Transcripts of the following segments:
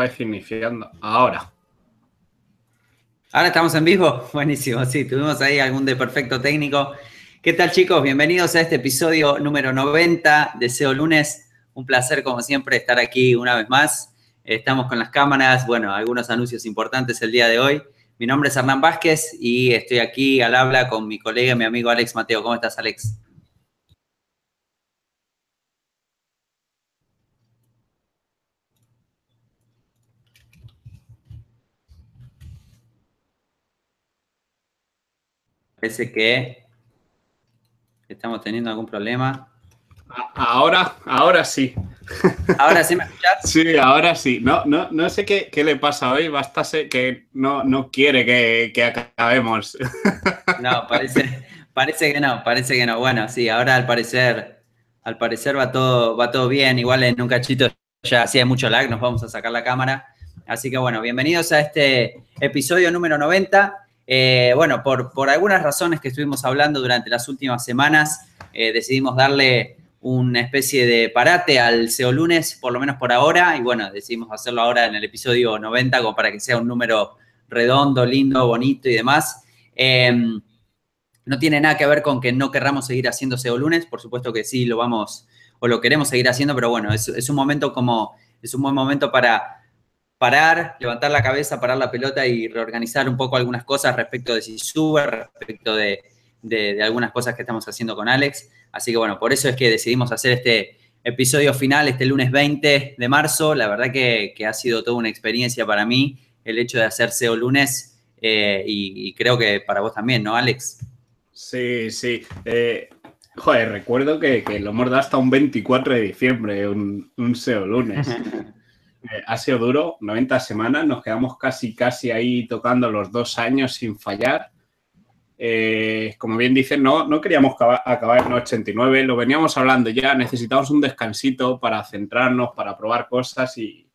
Vais iniciando. Ahora. Ahora estamos en vivo. Buenísimo, sí, tuvimos ahí algún de perfecto técnico. ¿Qué tal chicos? Bienvenidos a este episodio número 90 de SEO Lunes. Un placer como siempre estar aquí una vez más. Estamos con las cámaras, bueno, algunos anuncios importantes el día de hoy. Mi nombre es Hernán Vázquez y estoy aquí al habla con mi colega mi amigo Alex Mateo. ¿Cómo estás, Alex? Parece que estamos teniendo algún problema. Ahora, ahora sí. ¿Ahora sí me escuchas? Sí, ahora sí. No, no, no sé qué, qué le pasa hoy, bastase que no, no quiere que, que acabemos. No, parece, parece que no, parece que no. Bueno, sí, ahora al parecer, al parecer va todo, va todo bien. Igual en un cachito ya hacía mucho lag, nos vamos a sacar la cámara. Así que bueno, bienvenidos a este episodio número 90. Eh, bueno, por, por, algunas razones que estuvimos hablando durante las últimas semanas, eh, decidimos darle una especie de parate al SEO lunes, por lo menos por ahora, y bueno, decidimos hacerlo ahora en el episodio 90 como para que sea un número redondo, lindo, bonito y demás. Eh, no tiene nada que ver con que no querramos seguir haciendo SEO lunes, por supuesto que sí lo vamos o lo queremos seguir haciendo, pero bueno, es un momento como, es un buen momento para parar, levantar la cabeza, parar la pelota y reorganizar un poco algunas cosas respecto de si sube, respecto de, algunas cosas que estamos haciendo con Alex. Así que bueno, por eso es que decidimos hacer este episodio final este lunes 20 de marzo. La verdad que, ha sido toda una experiencia para mí el hecho de hacer SEO lunes eh, y, creo que para vos también, ¿no, Alex? Sí, sí. Eh, joder, recuerdo que, lo hemos dado hasta un 24 de diciembre, un, un SEO lunes. Eh, ha sido duro, 90 semanas, nos quedamos casi, casi ahí tocando los dos años sin fallar. Eh, como bien dicen, no, no queríamos acabar en 89, lo veníamos hablando ya, necesitamos un descansito para centrarnos, para probar cosas y,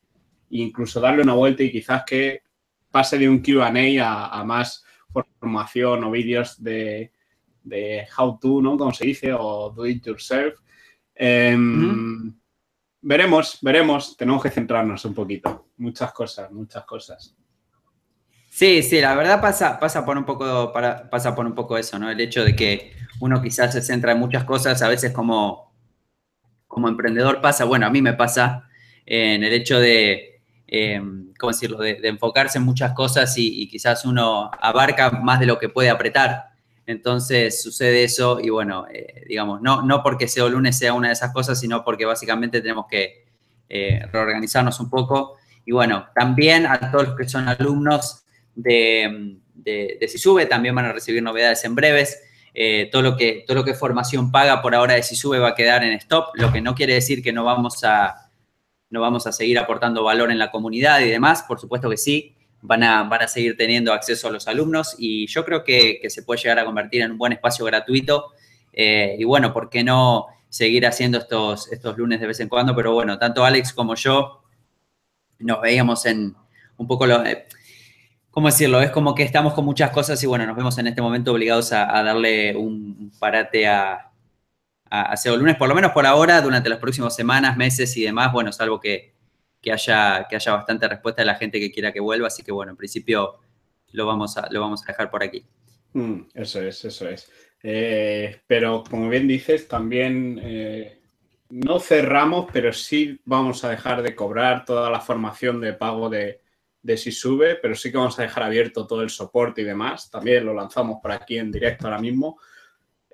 e incluso darle una vuelta y quizás que pase de un QA a, a, más formación o vídeos de, de how to, ¿no? Como se dice, o do it yourself. Em, veremos, veremos. Tenemos que centrarnos un poquito. Muchas cosas, muchas cosas. Sí, sí, la verdad pasa, pasa, por un poco, para, pasa por un poco eso, ¿no? El hecho de que uno quizás se centra en muchas cosas, a veces como, como emprendedor pasa, bueno, a mí me pasa en el hecho de, eh, ¿cómo decirlo?, de, enfocarse en muchas cosas y, quizás uno abarca más de lo que puede apretar. Entonces sucede eso y bueno, eh, digamos, no, no porque SEO lunes sea una de esas cosas, sino porque básicamente tenemos que eh, reorganizarnos un poco. Y bueno, también a todos los que son alumnos de, de, de SISUBE también van a recibir novedades en breves. Eh, todo, lo que, todo lo que formación paga por ahora de SISUBE va a quedar en stop, lo que no quiere decir que no vamos a, no vamos a seguir aportando valor en la comunidad y demás, por supuesto que sí, van a, van a seguir teniendo acceso a los alumnos y yo creo que, se puede llegar a convertir en un buen espacio gratuito. Eh, y bueno, ¿por qué no seguir haciendo estos, estos lunes de vez en cuando? Pero bueno, tanto Alex como yo nos veíamos en un poco lo... Eh, ¿Cómo decirlo? Es como que estamos con muchas cosas y bueno, nos vemos en este momento obligados a, darle un parate a, a, a lunes, por lo menos por ahora, durante las próximas semanas, meses y demás, bueno, salvo que, que haya, que haya bastante respuesta de la gente que quiera que vuelva. Así que bueno, en principio lo vamos a, lo vamos a dejar por aquí. Mm, eso es, eso es. Eh, pero como bien dices, también eh, no cerramos, pero sí vamos a dejar de cobrar toda la formación de pago de, de si sube, pero sí que vamos a dejar abierto todo el soporte y demás. También lo lanzamos por aquí en directo ahora mismo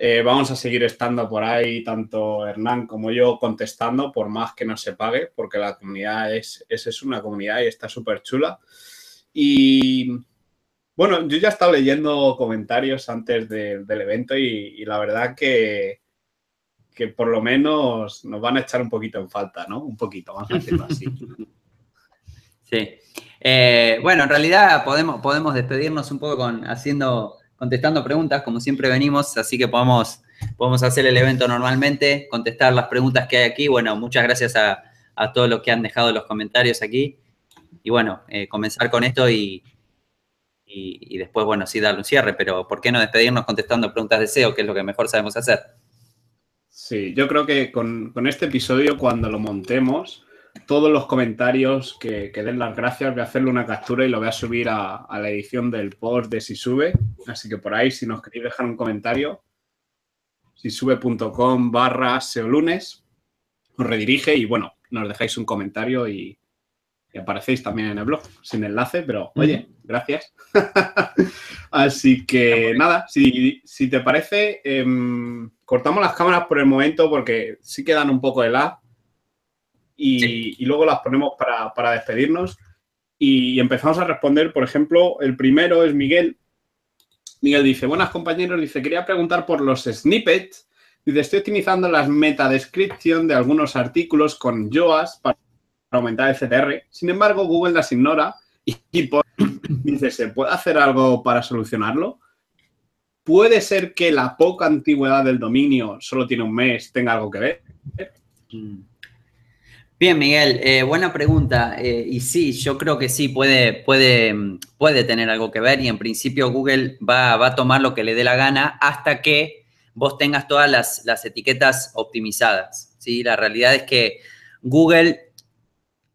eh, vamos a seguir estando por ahí, tanto Hernán como yo, contestando, por más que no se pague, porque la comunidad es, es, una comunidad y está súper chula. Y bueno, yo ya he estado leyendo comentarios antes del evento y, la verdad que, que por lo menos nos van a echar un poquito en falta, ¿no? Un poquito, vamos a decirlo así. Sí. Eh, bueno, en realidad podemos, podemos despedirnos un poco con haciendo contestando preguntas, como siempre venimos, así que podemos, podemos hacer el evento normalmente, contestar las preguntas que hay aquí. Bueno, muchas gracias a, todos los que han dejado los comentarios aquí. Y bueno, eh, comenzar con esto y, y, después, bueno, sí darle un cierre, pero ¿por qué no despedirnos contestando preguntas de SEO, que es lo que mejor sabemos hacer? Sí, yo creo que con, con este episodio, cuando lo montemos, todos los comentarios que, den las gracias. Voy a hacerle una captura y lo voy a subir a, la edición del post de Si Sube. Así que por ahí, si nos queréis dejar un comentario, sisube.com barra seolunes, os redirige y bueno, nos dejáis un comentario y, aparecéis también en el blog, sin enlace, pero oye, gracias. Así que nada, si, te parece, em, cortamos las cámaras por el momento porque sí quedan un poco de lag y, luego las ponemos para, despedirnos y, empezamos a responder, por ejemplo, el primero es Miguel. Miguel dice, buenas compañeros, dice, quería preguntar por los snippets. Dice, estoy utilizando las metadescripción de algunos artículos con JOAS para aumentar el CTR. Sin embargo, Google las ignora y, dice, ¿se puede hacer algo para solucionarlo? ¿Puede ser que la poca antigüedad del dominio, solo tiene un mes, tenga algo que ver? Mm. Bien, Miguel, eh, buena pregunta. Eh, y sí, yo creo que sí, puede, puede, puede tener algo que ver y en principio Google va, a tomar lo que le dé la gana hasta que vos tengas todas las, las etiquetas optimizadas. ¿sí? La realidad es que Google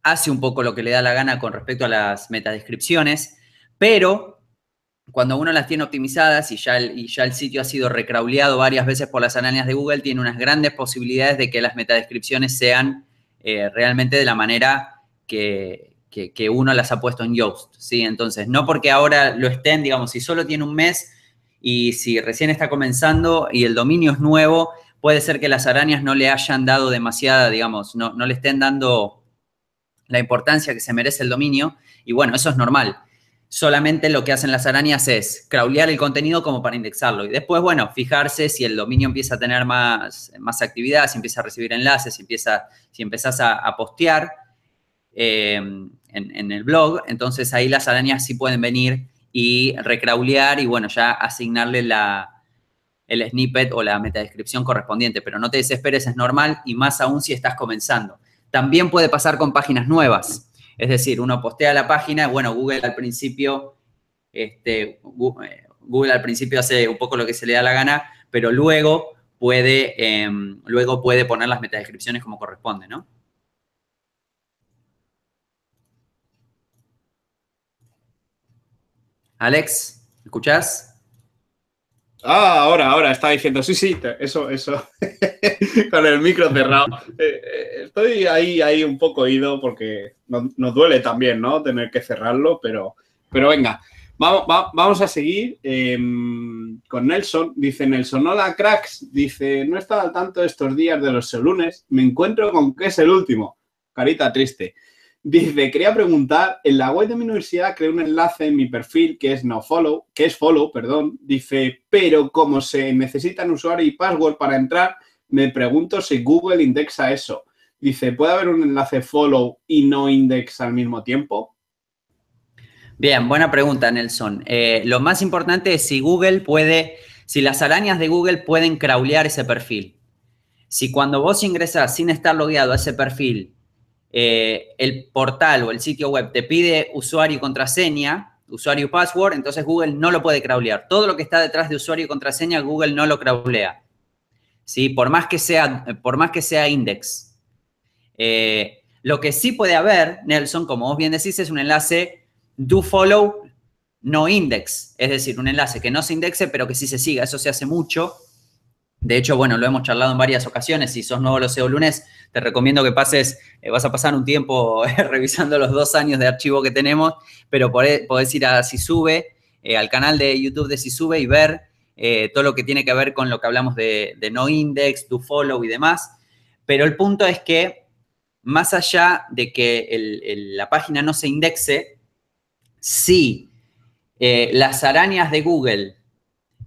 hace un poco lo que le da la gana con respecto a las metadescripciones, pero cuando uno las tiene optimizadas y ya el, y ya el sitio ha sido recrauleado varias veces por las arañas de Google, tiene unas grandes posibilidades de que las metadescripciones sean eh, realmente de la manera que, uno las ha puesto en Yoast, ¿sí? Entonces, no porque ahora lo estén, digamos, si solo tiene un mes y si recién está comenzando y el dominio es nuevo, puede ser que las arañas no le hayan dado demasiada, digamos, no, no le estén dando la importancia que se merece el dominio. Y bueno, eso es normal. Solamente lo que hacen las arañas es crawlear el contenido como para indexarlo. Y después, bueno, fijarse si el dominio empieza a tener más, más actividad, si empieza a recibir enlaces, si, empieza, si empezás a, postear eh, en, el blog. Entonces ahí las arañas sí pueden venir y recraulear y bueno, ya asignarle la, el snippet o la metadescripción correspondiente. Pero no te desesperes, es normal y más aún si estás comenzando. También puede pasar con páginas nuevas. Es decir, uno postea la página, bueno, Google al principio, este, Google al principio hace un poco lo que se le da la gana, pero luego puede, em, luego puede poner las metadescripciones como corresponde, ¿no? Alex, ¿escuchás? Ah, ahora, ahora, estaba diciendo, sí, sí, eso, eso, con el micro cerrado. Eh, eh, estoy ahí, ahí un poco ido porque nos, duele también, ¿no? Tener que cerrarlo, pero, pero venga, vamos, vamos a seguir em, con Nelson. Dice Nelson, hola cracks, dice, no he estado al tanto estos días de los lunes, me encuentro con que es el último. Carita triste. Dice, quería preguntar, en la web de mi universidad creé un enlace en mi perfil que es no follow, que es follow, perdón. Dice, pero como se necesitan usuario y password para entrar, me pregunto si Google indexa eso. Dice, ¿puede haber un enlace follow y no index al mismo tiempo? Bien, buena pregunta, Nelson. Eh, lo más importante es si Google puede, si las arañas de Google pueden crawlear ese perfil. Si cuando vos ingresas sin estar logueado a ese perfil eh, el portal o el sitio web te pide usuario y contraseña, usuario y password, entonces Google no lo puede crawlear. Todo lo que está detrás de usuario y contraseña, Google no lo crawlea. ¿Sí? Por, más que sea, por más que sea index. Eh, lo que sí puede haber, Nelson, como vos bien decís, es un enlace do follow no index. Es decir, un enlace que no se indexe, pero que sí se siga. Eso se hace mucho. De hecho, bueno, lo hemos charlado en varias ocasiones. Si sos nuevo los SEO lunes, te recomiendo que pases, eh, vas a pasar un tiempo eh, revisando los dos años de archivo que tenemos, pero podés, ir a Si Sube, eh, al canal de YouTube de Si Sube y ver todo lo que tiene que ver con lo que hablamos de, no index, do follow y demás. Pero el punto es que, más allá de que la página no se indexe, si las arañas de Google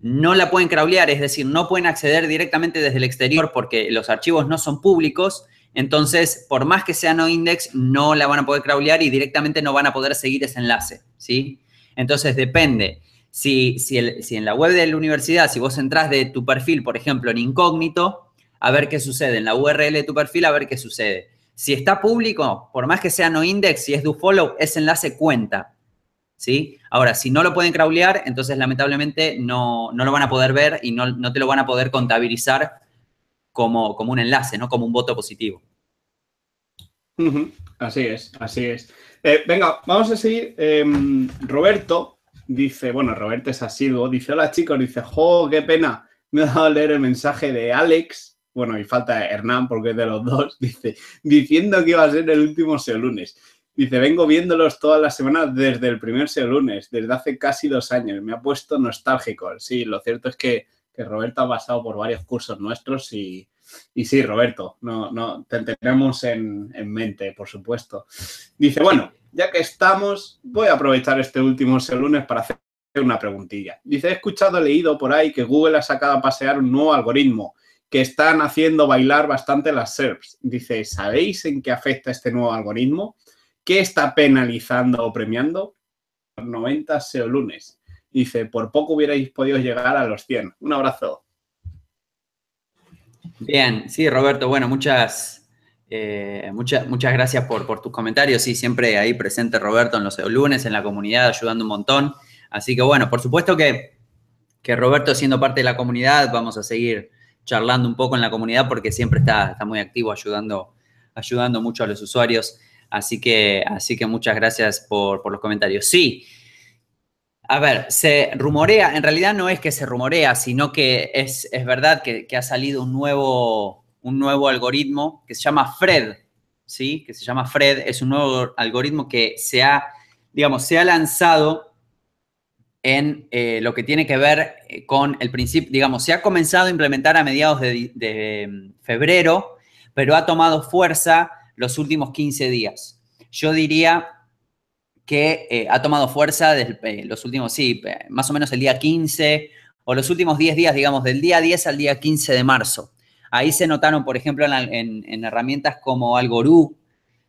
no la pueden crawlear, es decir, no pueden acceder directamente desde el exterior porque los archivos no son públicos, entonces, por más que sea no index, no la van a poder crawlear y directamente no van a poder seguir ese enlace, ¿sí? Entonces, depende. Si, si, en la web de la universidad, si vos entras de tu perfil, por ejemplo, en incógnito, a ver qué sucede. En la URL de tu perfil, a ver qué sucede. Si está público, por más que sea no index, si es do follow, ese enlace cuenta. ¿Sí? Ahora, si no lo pueden crawlear, entonces lamentablemente no, lo van a poder ver y no, te lo van a poder contabilizar como, como un enlace, ¿no? Como un voto positivo. Así es, así es. Eh, venga, vamos a seguir. Em, Roberto dice, bueno, Roberto es asiduo, dice, hola chicos, dice, jo, qué pena, me ha dado leer el mensaje de Alex, bueno, y falta Hernán porque es de los dos, dice, diciendo que iba a ser el último SEO lunes. Dice, vengo viéndolos todas las semanas desde el primer lunes, desde hace casi dos años. Me ha puesto nostálgico. Sí, lo cierto es que, Roberto ha pasado por varios cursos nuestros y, sí, Roberto, no, no, te tenemos en, en, mente, por supuesto. Dice, bueno, ya que estamos, voy a aprovechar este último lunes para hacer una preguntilla. Dice, he escuchado, leído por ahí que Google ha sacado a pasear un nuevo algoritmo que están haciendo bailar bastante las SERPs. Dice, ¿sabéis en qué afecta este nuevo algoritmo? ¿Qué está penalizando o premiando? 90 SEO lunes. Dice, por poco hubierais podido llegar a los 100. Un abrazo. Bien, sí, Roberto, bueno, muchas, eh, muchas, muchas gracias por, por, tus comentarios. Sí, siempre ahí presente Roberto en los SEO lunes, en la comunidad, ayudando un montón. Así que bueno, por supuesto que, que Roberto siendo parte de la comunidad, vamos a seguir charlando un poco en la comunidad porque siempre está, está muy activo ayudando, ayudando mucho a los usuarios. Así que, así que muchas gracias por, los comentarios. Sí, a ver, se rumorea, en realidad no es que se rumorea, sino que es, verdad que, ha salido un nuevo, un nuevo algoritmo que se llama Fred, ¿sí? Que se llama Fred, es un nuevo algoritmo que se ha, digamos, se ha lanzado en eh, lo que tiene que ver eh, con el principio, digamos, se ha comenzado a implementar a mediados de, febrero, pero ha tomado fuerza los últimos 15 días. Yo diría que eh, ha tomado fuerza desde eh, los últimos, sí, eh, más o menos el día 15 o los últimos 10 días, digamos, del día 10 al día 15 de marzo. Ahí se notaron, por ejemplo, en, herramientas como Algorú,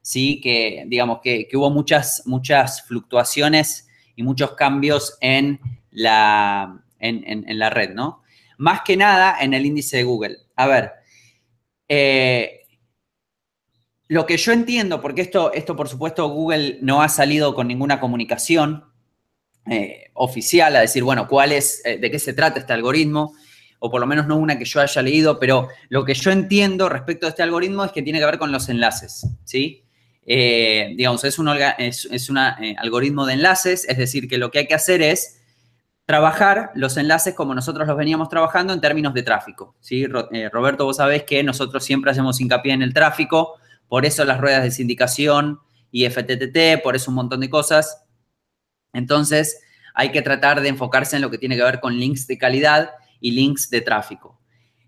sí, que digamos que, hubo muchas, muchas fluctuaciones y muchos cambios en la, en, la red, ¿no? Más que nada en el índice de Google. A ver, lo que yo entiendo, porque esto, esto por supuesto Google no ha salido con ninguna comunicación eh, oficial a decir, bueno, cuál es, eh, de qué se trata este algoritmo, o por lo menos no una que yo haya leído, pero lo que yo entiendo respecto a este algoritmo es que tiene que ver con los enlaces, ¿sí? Eh, digamos, es un, es, es algoritmo de enlaces, es decir, que lo que hay que hacer es trabajar los enlaces como nosotros los veníamos trabajando en términos de tráfico, ¿sí? Roberto, vos sabés que nosotros siempre hacemos hincapié en el tráfico, por eso las ruedas de sindicación y FTTT, por eso un montón de cosas. Entonces, hay que tratar de enfocarse en lo que tiene que ver con links de calidad y links de tráfico.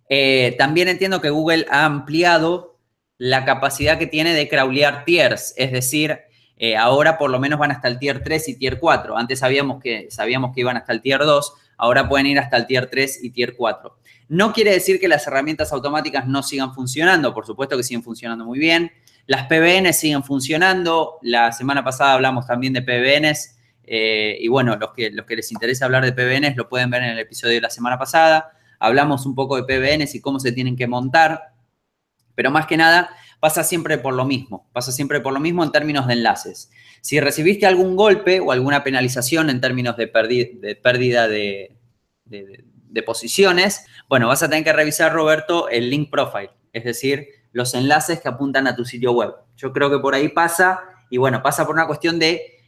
Eh, también entiendo que Google ha ampliado la capacidad que tiene de crawlear tiers, es decir, eh, ahora por lo menos van hasta el tier 3 y tier 4. Antes sabíamos que, sabíamos que iban hasta el tier 2, ahora pueden ir hasta el tier 3 y tier 4. No quiere decir que las herramientas automáticas no sigan funcionando, por supuesto que siguen funcionando muy bien. Las PBN siguen funcionando. La semana pasada hablamos también de PBNs. Eh, y bueno, los que, los que les interesa hablar de PBNs lo pueden ver en el episodio de la semana pasada. Hablamos un poco de PBNs y cómo se tienen que montar. Pero más que nada, pasa siempre por lo mismo. Pasa siempre por lo mismo en términos de enlaces. Si recibiste algún golpe o alguna penalización en términos de, pérdida de, posiciones, bueno, vas a tener que revisar, Roberto, el link profile, es decir, los enlaces que apuntan a tu sitio web. Yo creo que por ahí pasa, y bueno, pasa por una cuestión de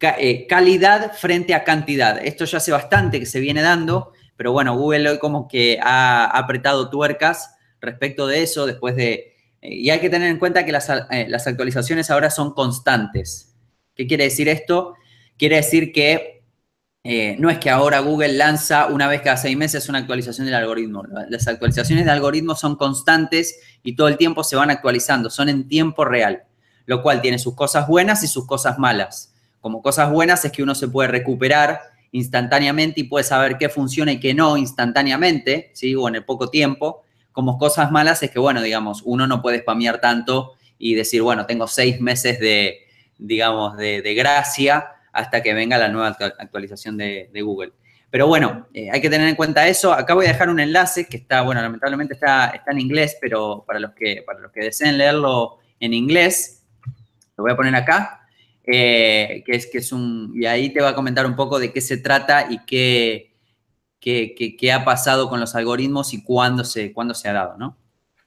eh, calidad frente a cantidad. Esto ya hace bastante que se viene dando, pero bueno, Google hoy como que ha apretado tuercas respecto de eso, después de... Y hay que tener en cuenta que las, eh, las actualizaciones ahora son constantes. ¿Qué quiere decir esto? Quiere decir que eh, no es que ahora Google lanza una vez cada seis meses una actualización del algoritmo. Las actualizaciones de algoritmo son constantes y todo el tiempo se van actualizando, son en tiempo real, lo cual tiene sus cosas buenas y sus cosas malas. Como cosas buenas es que uno se puede recuperar instantáneamente y puede saber qué funciona y qué no instantáneamente, ¿sí? O en el poco tiempo. Como cosas malas es que, bueno, digamos, uno no puede spamear tanto y decir, bueno, tengo seis meses de, digamos, de, de gracia hasta que venga la nueva actualización de, Google. Pero bueno, eh, hay que tener en cuenta eso. Acá voy a dejar un enlace que está, bueno, lamentablemente está, está en inglés, pero para los, que, para los que deseen leerlo en inglés, lo voy a poner acá, eh, que, es, que es un... Y ahí te va a comentar un poco de qué se trata y qué, qué, ha pasado con los algoritmos y cuándo se, cuándo se ha dado, ¿no?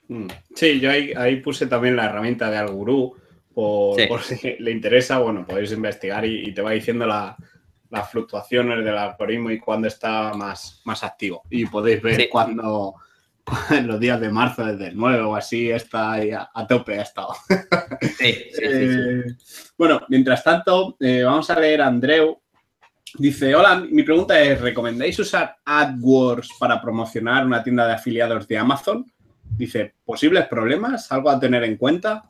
Mm. Sí, yo ahí, ahí puse también la herramienta de Algorú por, si le interesa, bueno, podéis investigar y, te va diciendo las fluctuaciones del algoritmo y cuándo está más, más activo. Y podéis ver cuándo en los días de marzo, desde el 9 o así, está ahí a, tope, ha estado. Sí, sí, sí, eh, bueno, mientras tanto, eh, vamos a leer a Andreu. Dice, hola, mi pregunta es, ¿recomendáis usar AdWords para promocionar una tienda de afiliados de Amazon? Dice, ¿posibles problemas? ¿Algo a tener en cuenta?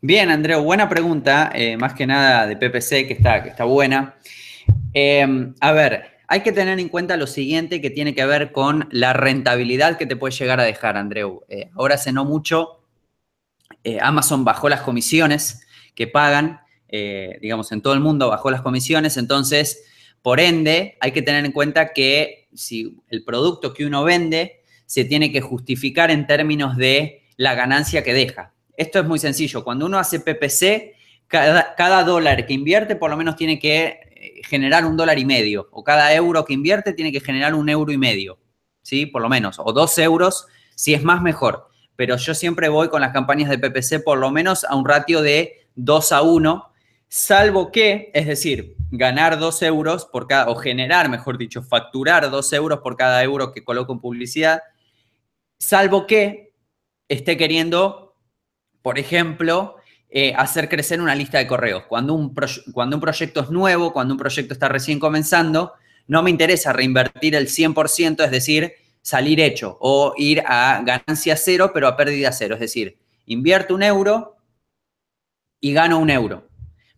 Bien, Andreu, buena pregunta, eh, más que nada de PPC, que está, que está buena. a ver, hay que tener en cuenta lo siguiente que tiene que ver con la rentabilidad que te puede llegar a dejar, Andreu. Eh, ahora hace no mucho, eh, Amazon bajó las comisiones que pagan, eh, digamos, en todo el mundo bajó las comisiones, entonces, por ende, hay que tener en cuenta que si el producto que uno vende se tiene que justificar en términos de la ganancia que deja. Esto es muy sencillo. Cuando uno hace PPC, cada, cada dólar que invierte por lo menos tiene que generar un dólar y medio, o cada euro que invierte tiene que generar un euro y medio, ¿sí? Por lo menos, o dos euros, si es más mejor. Pero yo siempre voy con las campañas de PPC por lo menos a un ratio de 2 a 1, salvo que, es decir, ganar 2 euros por cada, o generar, mejor dicho, facturar 2 euros por cada euro que coloco en publicidad, salvo que esté queriendo, por ejemplo, eh, hacer crecer una lista de correos. Cuando un, cuando un proyecto es nuevo, cuando un proyecto está recién comenzando, no me interesa reinvertir el 100%, es decir, salir hecho o ir a ganancia cero, pero a pérdida cero. Es decir, invierto un euro y gano un euro.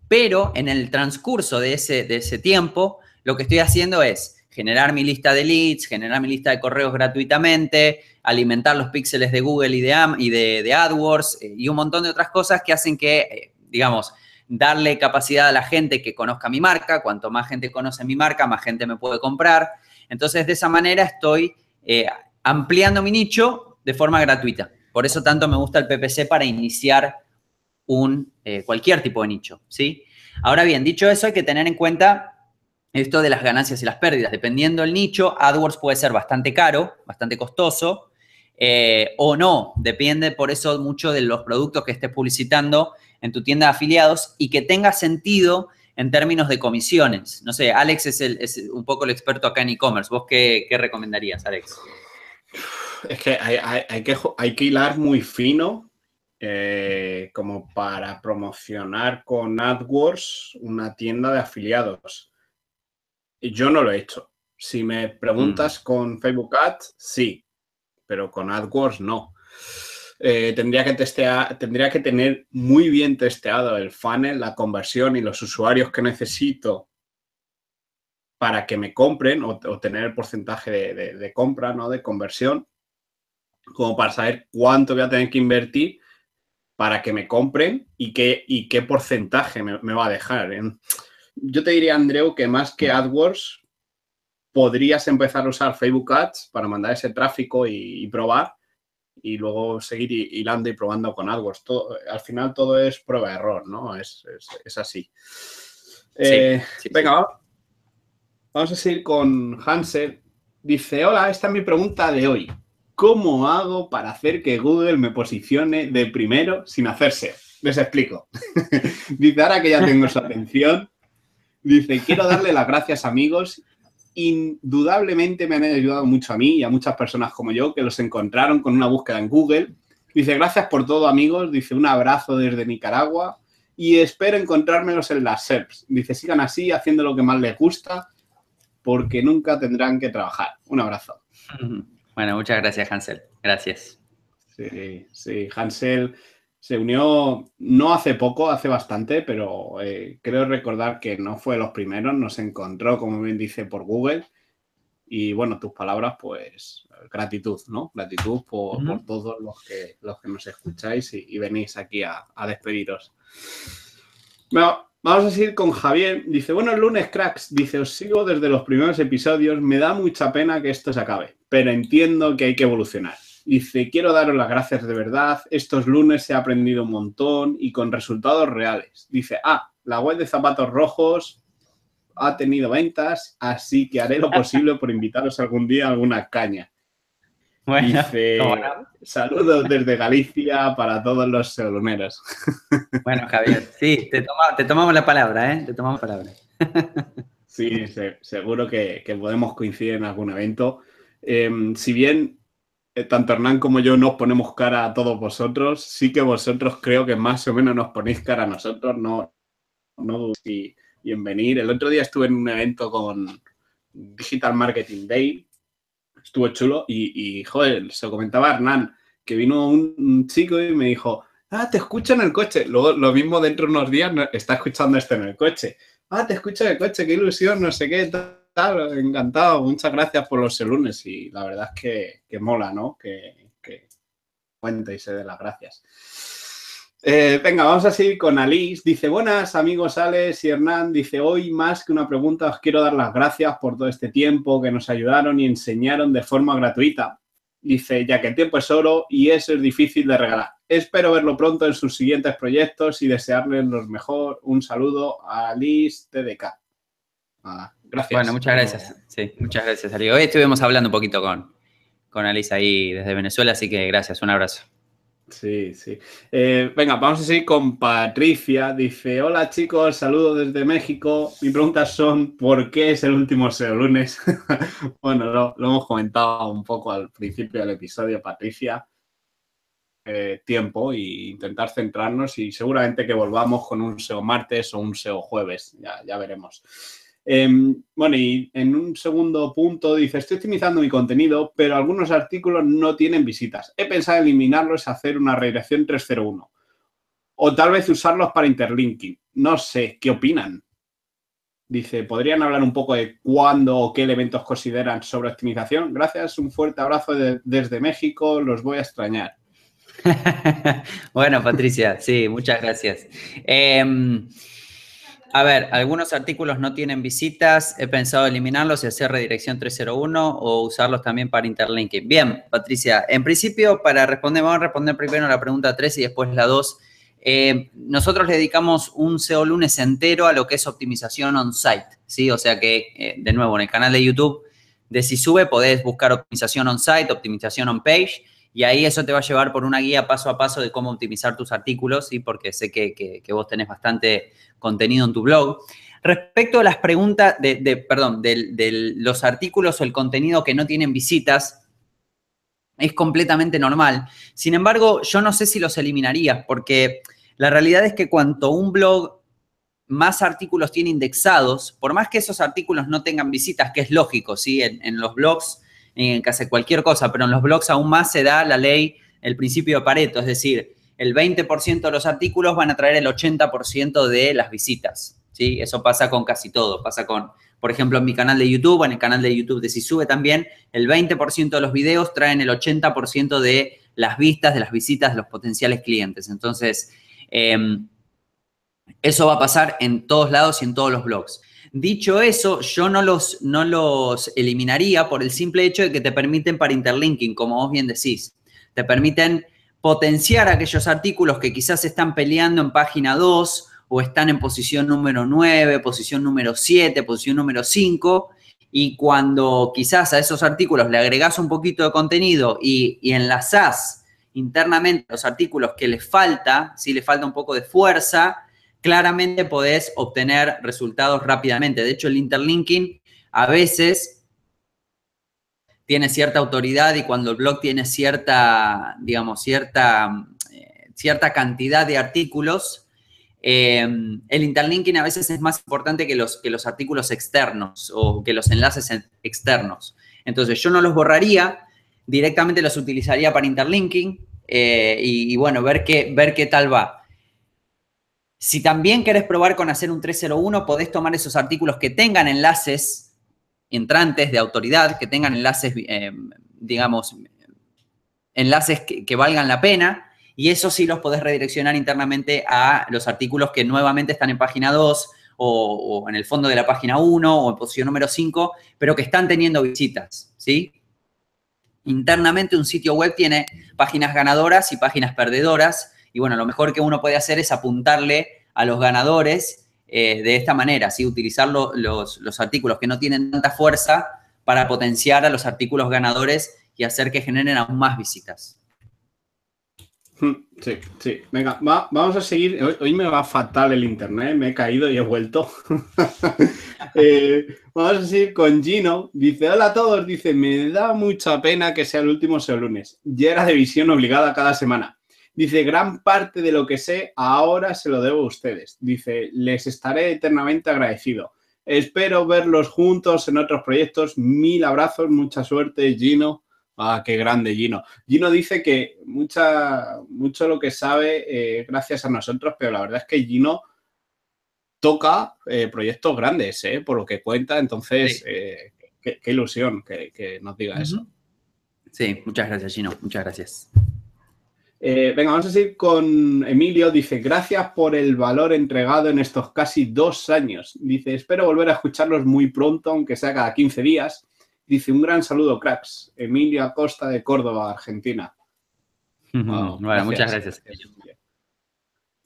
Pero en el transcurso de ese, de ese tiempo, lo que estoy haciendo es generar mi lista de leads, generar mi lista de correos gratuitamente, alimentar los píxeles de Google y de, y de, AdWords eh, y un montón de otras cosas que hacen que, eh, digamos, darle capacidad a la gente que conozca mi marca. Cuanto más gente conoce mi marca, más gente me puede comprar. Entonces, de esa manera estoy eh, ampliando mi nicho de forma gratuita. Por eso tanto me gusta el PPC para iniciar un, cualquier tipo de nicho, ¿sí? Ahora bien, dicho eso, hay que tener en cuenta esto de las ganancias y las pérdidas. Dependiendo del nicho, AdWords puede ser bastante caro, bastante costoso, eh, o no. Depende por eso mucho de los productos que estés publicitando en tu tienda de afiliados y que tenga sentido en términos de comisiones. No sé, Alex es, un poco el experto acá en e-commerce. ¿Vos qué, recomendarías, Alex? Es que hay, que hay que hilar muy fino eh, como para promocionar con AdWords una tienda de afiliados. Yo no lo he hecho. Si me preguntas mm. con Facebook Ads, sí, pero con AdWords no. Eh, tendría, que testear, tendría que tener muy bien testeado el funnel, la conversión y los usuarios que necesito para que me compren o, tener el porcentaje de, compra, ¿no? De conversión, como para saber cuánto voy a tener que invertir para que me compren y qué, y qué porcentaje me, me va a dejar. ¿eh? yo te diría, Andreu, que más que AdWords, podrías empezar a usar Facebook Ads para mandar ese tráfico y, probar y luego seguir hilando y probando con AdWords. al final todo es prueba-error, ¿no? Es, así. Eh, venga, vamos a seguir con Hansel. Dice, hola, esta es mi pregunta de hoy. ¿Cómo hago para hacer que Google me posicione de primero sin hacerse? Les explico. Dice, ahora que ya tengo su atención, Dice, quiero darle las gracias amigos. Indudablemente me han ayudado mucho a mí y a muchas personas como yo que los encontraron con una búsqueda en Google. Dice, gracias por todo amigos. Dice, un abrazo desde Nicaragua y espero encontrármelos en las SERPs. Dice, sigan así, haciendo lo que más les gusta, porque nunca tendrán que trabajar. Un abrazo. Bueno, muchas gracias, Hansel. Gracias. Sí, sí, Hansel se unió no hace poco, hace bastante, pero eh, creo recordar que no fue los primeros, nos encontró, como bien dice, por Google. Y bueno, tus palabras, pues gratitud, ¿no? Gratitud por, todos los que, los que nos escucháis y, venís aquí a, despediros. Bueno, vamos a seguir con Javier. Dice, bueno, lunes, cracks. Dice, os sigo desde los primeros episodios. Me da mucha pena que esto se acabe, pero entiendo que hay que evolucionar. Dice, quiero daros las gracias de verdad. Estos lunes he aprendido un montón y con resultados reales. Dice, ah, la web de zapatos rojos ha tenido ventas, así que haré lo posible por invitaros algún día a alguna caña. Bueno, Dice, saludos desde Galicia para todos los seoloneros. Bueno, Javier, sí, te, tomamos la palabra, ¿eh? Te tomamos la palabra. Sí, seguro que, podemos coincidir en algún evento. Em, si bien eh, tanto Hernán como yo nos ponemos cara a todos vosotros, sí que vosotros creo que más o menos nos ponéis cara a nosotros, no, no y, en venir. El otro día estuve en un evento con Digital Marketing Day, estuvo chulo y, joder, se comentaba Hernán, que vino un, chico y me dijo, ah, te escucho en el coche. Luego lo mismo dentro de unos días está escuchando esto en el coche ah, te escucho de coche, qué ilusión, no sé qué, tal, encantado, muchas gracias por los lunes y la verdad es que, mola, ¿no? Que, cuente y se dé las gracias. Eh, venga, vamos a seguir con Alice. Dice, buenas amigos Alex y Hernán. Dice, hoy más que una pregunta os quiero dar las gracias por todo este tiempo que nos ayudaron y enseñaron de forma gratuita. Dice, ya que el tiempo es oro y eso es difícil de regalar. Espero verlo pronto en sus siguientes proyectos y desearles lo mejor. Un saludo a Liz TDK. Gracias. Bueno, muchas gracias. Sí, muchas gracias, Ali. Hoy estuvimos hablando un poquito con, con Alice ahí desde Venezuela, así que gracias, un abrazo. Sí, sí. Eh, venga, vamos a seguir con Patricia. Dice, hola chicos, saludos desde México. Mi preguntas son, ¿por qué es el último SEO lunes? bueno, lo, hemos comentado un poco al principio del episodio, Patricia. Eh, tiempo e intentar centrarnos y seguramente que volvamos con un SEO martes o un SEO jueves, ya, ya veremos. Em, bueno, y en un segundo punto dice, estoy optimizando mi contenido, pero algunos artículos no tienen visitas. He pensado eliminarlos y hacer una redirección 301. O tal vez usarlos para interlinking. No sé, ¿qué opinan? Dice, ¿podrían hablar un poco de cuándo o qué elementos consideran sobre optimización? Gracias, un fuerte abrazo desde México, los voy a extrañar. bueno, Patricia, sí, muchas gracias. Em, a ver, algunos artículos no tienen visitas. He pensado eliminarlos y hacer redirección 301 o usarlos también para interlinking. Bien, Patricia, en principio, para responder, vamos a responder primero la pregunta 3 y después la 2. Eh, nosotros le dedicamos un SEO lunes entero a lo que es optimización on-site, ¿sí? O sea que, eh, de nuevo, en el canal de YouTube de Si Sube podés buscar optimización on-site, optimización on-page y ahí eso te va a llevar por una guía paso a paso de cómo optimizar tus artículos, ¿sí? porque sé que, vos tenés bastante contenido en tu blog. Respecto a las preguntas, de, perdón, de, los artículos o el contenido que no tienen visitas, es completamente normal. Sin embargo, yo no sé si los eliminaría, porque la realidad es que cuanto un blog más artículos tiene indexados, por más que esos artículos no tengan visitas, que es lógico, ¿sí? en los blogs en casi cualquier cosa, pero en los blogs aún más se da la ley, el principio de Pareto, es decir, el 20% de los artículos van a traer el 80% de las visitas, ¿sí? Eso pasa con casi todo, pasa con, por ejemplo, en mi canal de YouTube, en el canal de YouTube de Si Sube también, el 20% de los videos traen el 80% de las vistas, de las visitas de los potenciales clientes. Entonces, em, eso va a pasar en todos lados y en todos los blogs. Dicho eso, yo no los, no los eliminaría por el simple hecho de que te permiten para interlinking, como vos bien decís. Te permiten potenciar aquellos artículos que quizás están peleando en página 2 o están en posición número 9, posición número 7, posición número 5. Y cuando quizás a esos artículos le agregás un poquito de contenido y, y enlazás internamente los artículos que les falta, si le falta un poco de fuerza, claramente podés obtener resultados rápidamente. De hecho, el interlinking a veces tiene cierta autoridad y cuando el blog tiene cierta, digamos, cierta, eh, cierta cantidad de artículos, eh, el interlinking a veces es más importante que los, que los artículos externos o que los enlaces externos. Entonces, yo no los borraría, directamente los utilizaría para interlinking eh, y, y, bueno, ver qué, ver qué tal va. Si también querés probar con hacer un 301, podés tomar esos artículos que tengan enlaces entrantes de autoridad, que tengan enlaces, eh, digamos, enlaces que, valgan la pena, y eso sí los podés redireccionar internamente a los artículos que nuevamente están en página 2 o, en el fondo de la página 1 o en posición número 5, pero que están teniendo visitas, ¿sí? Internamente un sitio web tiene páginas ganadoras y páginas perdedoras, y bueno, lo mejor que uno puede hacer es apuntarle a los ganadores eh, de esta manera, ¿sí? utilizar los, artículos que no tienen tanta fuerza para potenciar a los artículos ganadores y hacer que generen aún más visitas. Hmm, sí, sí. Venga, vamos a seguir. Hoy, me va fatal el internet, me he caído y he vuelto. Eh, vamos a seguir con Gino. Dice, hola a todos. Dice, me da mucha pena que sea el último sea lunes. Ya era de visión obligada cada semana. Dice, gran parte de lo que sé ahora se lo debo a ustedes. Dice, les estaré eternamente agradecido. Espero verlos juntos en otros proyectos. Mil abrazos, mucha suerte, Gino. Ah, qué grande, Gino. Gino dice que mucha, mucho lo que sabe eh, gracias a nosotros, pero la verdad es que Gino toca eh, proyectos grandes, eh, por lo que cuenta. Entonces, qué, ilusión que, nos diga eso. Sí, muchas gracias, Gino. Muchas gracias. Venga, vamos a seguir con Emilio. Dice, gracias por el valor entregado en estos casi dos años. Dice, espero volver a escucharlos muy pronto, aunque sea cada 15 días. Dice, un gran saludo, cracks. Emilio Acosta de Córdoba, Argentina. bueno, muchas gracias.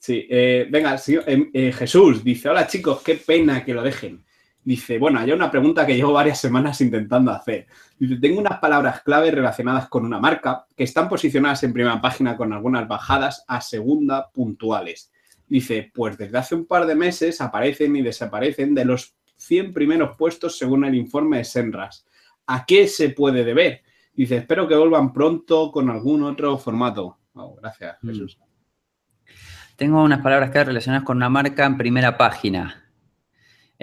Sí, eh, venga, eh, eh, Jesús dice, hola chicos, qué pena que lo dejen. Dice, bueno, hay una pregunta que llevo varias semanas intentando hacer. Dice, tengo unas palabras clave relacionadas con una marca que están posicionadas en primera página con algunas bajadas a segunda puntuales. Dice, pues desde hace un par de meses aparecen y desaparecen de los 100 primeros puestos según el informe de Senras. ¿A qué se puede deber? Dice, espero que vuelvan pronto con algún otro formato. gracias, mm. Jesús. Tengo unas palabras que relacionadas con una marca en primera página.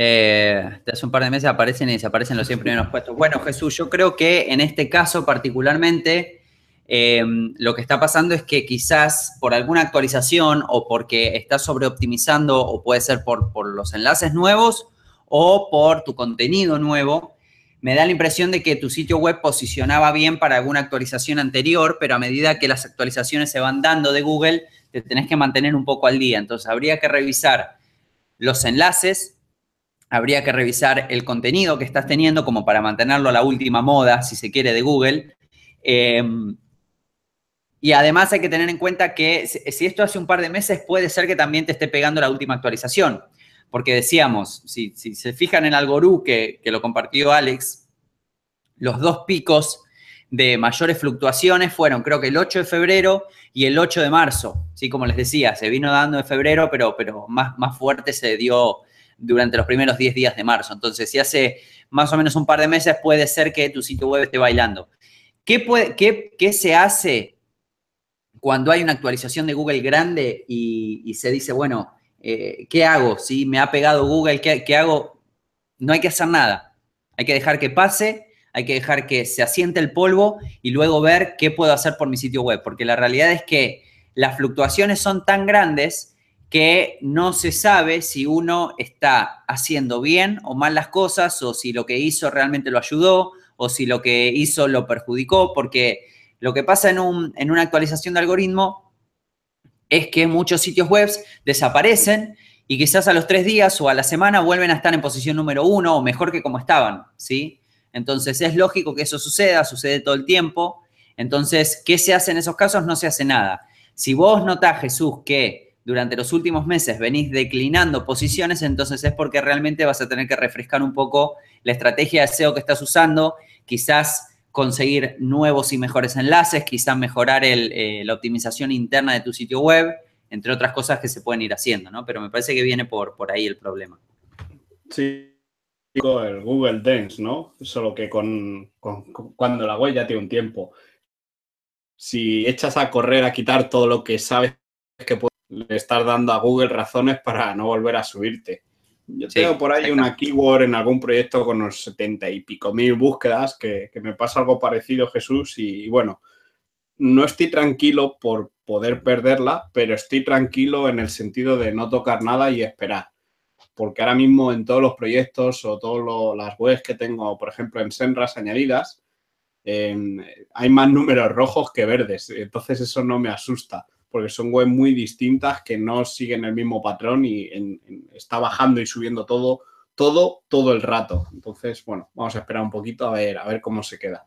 Eh, hace un par de meses aparecen y desaparecen los 100 primeros puestos. Bueno, Jesús, yo creo que en este caso particularmente eh, lo que está pasando es que quizás por alguna actualización o porque estás sobreoptimizando o puede ser por, por los enlaces nuevos o por tu contenido nuevo, me da la impresión de que tu sitio web posicionaba bien para alguna actualización anterior, pero a medida que las actualizaciones se van dando de Google, te tenés que mantener un poco al día. Entonces, habría que revisar los enlaces, habría que revisar el contenido que estás teniendo como para mantenerlo a la última moda, si se quiere, de Google. Em, y además hay que tener en cuenta que si esto hace un par de meses, puede ser que también te esté pegando la última actualización porque decíamos, si, se fijan en Algorú, que, que lo compartió Alex, los dos picos de mayores fluctuaciones fueron creo que el 8 de febrero y el 8 de marzo. ¿sí? Como les decía, se vino dando en febrero, pero, pero más, más fuerte se dio durante los primeros 10 días de marzo. Entonces, si hace más o menos un par de meses, puede ser que tu sitio web esté bailando. ¿Qué, puede, qué, qué se hace cuando hay una actualización de Google grande y, se dice, bueno, eh, ¿qué hago? Si me ha pegado Google, ¿qué, hago? No hay que hacer nada. Hay que dejar que pase, hay que dejar que se asiente el polvo y luego ver qué puedo hacer por mi sitio web. Porque la realidad es que las fluctuaciones son tan grandes que no se sabe si uno está haciendo bien o mal las cosas o si lo que hizo realmente lo ayudó o si lo que hizo lo perjudicó, porque lo que pasa en, en una actualización de algoritmo es que muchos sitios web desaparecen y quizás a los tres días o a la semana vuelven a estar en posición número uno o mejor que como estaban, ¿sí? Entonces es lógico que eso suceda, sucede todo el tiempo. Entonces, ¿qué se hace en esos casos? No se hace nada. Si vos notás, Jesús, que durante los últimos meses venís declinando posiciones, entonces es porque realmente vas a tener que refrescar un poco la estrategia de SEO que estás usando, quizás conseguir nuevos y mejores enlaces, quizás mejorar eh, la optimización interna de tu sitio web, entre otras cosas que se pueden ir haciendo, ¿no? Pero me parece que viene por, por ahí el problema. Sí, el Google Dance, ¿no? Solo que con, cuando la ya tiene un tiempo. Si echas a correr a quitar todo lo que sabes que puedes estar dando a Google razones para no volver a subirte. Yo tengo por ahí una keyword en algún proyecto con unos setenta y pico mil búsquedas que, me pasa algo parecido, Jesús, y, bueno, no estoy tranquilo por poder perderla, pero estoy tranquilo en el sentido de no tocar nada y esperar. Porque ahora mismo en todos los proyectos o todas las webs que tengo, por ejemplo, en Senras añadidas, hay más números rojos que verdes. Entonces eso no me asusta porque son webs muy distintas que no siguen el mismo patrón y está bajando y subiendo todo, todo, todo el rato. Entonces, bueno, vamos a esperar un poquito a ver, a ver cómo se queda.